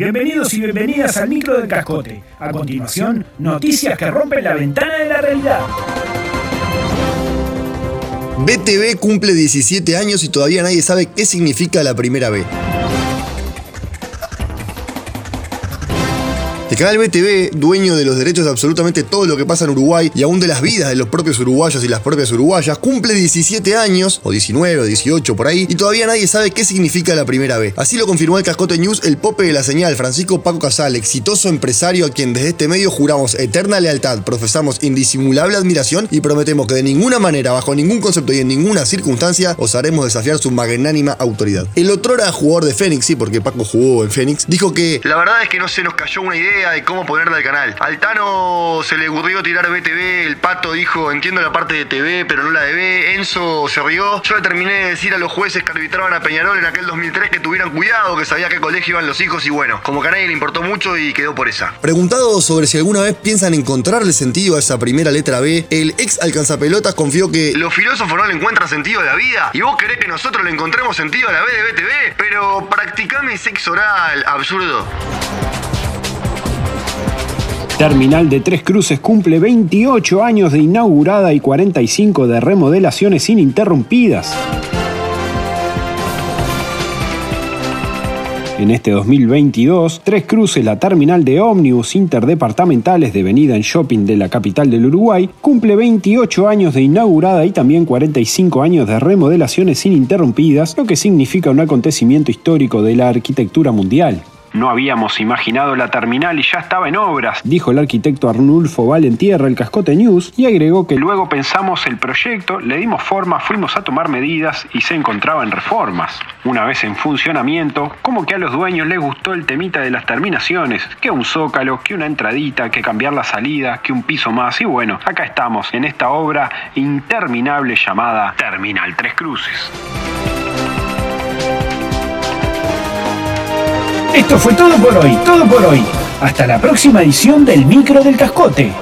Bienvenidos y bienvenidas al micro del cascote. A continuación, noticias que rompen la ventana de la realidad. BTV cumple 17 años y todavía nadie sabe qué significa la primera B. El canal BTV, dueño de los derechos de absolutamente todo lo que pasa en Uruguay y aún de las vidas de los propios uruguayos y las propias uruguayas, cumple 17 años, o 19 o 18 por ahí, y todavía nadie sabe qué significa la primera B. Así lo confirmó el Cascote News el pope de la señal, Francisco Paco Casal, exitoso empresario a quien desde este medio juramos eterna lealtad, profesamos indisimulable admiración y prometemos que de ninguna manera, bajo ningún concepto y en ninguna circunstancia, os haremos desafiar su magnánima autoridad. El otrora jugador de Fénix, sí, porque Paco jugó en Fénix, dijo que la verdad es que no se nos cayó una idea de cómo ponerla al canal. Al Tano se le ocurrió tirar BTV, el Pato dijo, entiendo la parte de TV, pero no la de B, Enzo se rió. Yo le terminé de decir a los jueces que arbitraban a Peñarol en aquel 2003 que tuvieran cuidado, que sabía qué colegio iban los hijos y bueno, como que a nadie le importó mucho y quedó por esa. Preguntado sobre si alguna vez piensan encontrarle sentido a esa primera letra B, el ex alcanzapelotas confió que los filósofos no le encuentran sentido a la vida y vos querés que nosotros le encontremos sentido a la B de BTV, pero practicame sexo oral, absurdo. Terminal de Tres Cruces cumple 28 años de inaugurada y 45 de remodelaciones ininterrumpidas. En este 2022, Tres Cruces, la terminal de ómnibus interdepartamentales devenida en shopping de la capital del Uruguay, cumple 28 años de inaugurada y también 45 años de remodelaciones ininterrumpidas, lo que significa un acontecimiento histórico de la arquitectura mundial. No habíamos imaginado la terminal y ya estaba en obras, dijo el arquitecto Arnulfo Valentierra el Cascote News y agregó que luego pensamos el proyecto, le dimos forma, fuimos a tomar medidas y se encontraba en reformas. Una vez en funcionamiento, como que a los dueños les gustó el temita de las terminaciones, que un zócalo, que una entradita, que cambiar la salida, que un piso más y bueno, acá estamos en esta obra interminable llamada Terminal Tres Cruces. Esto fue todo por hoy, todo por hoy. Hasta la próxima edición del Micro del Cascote.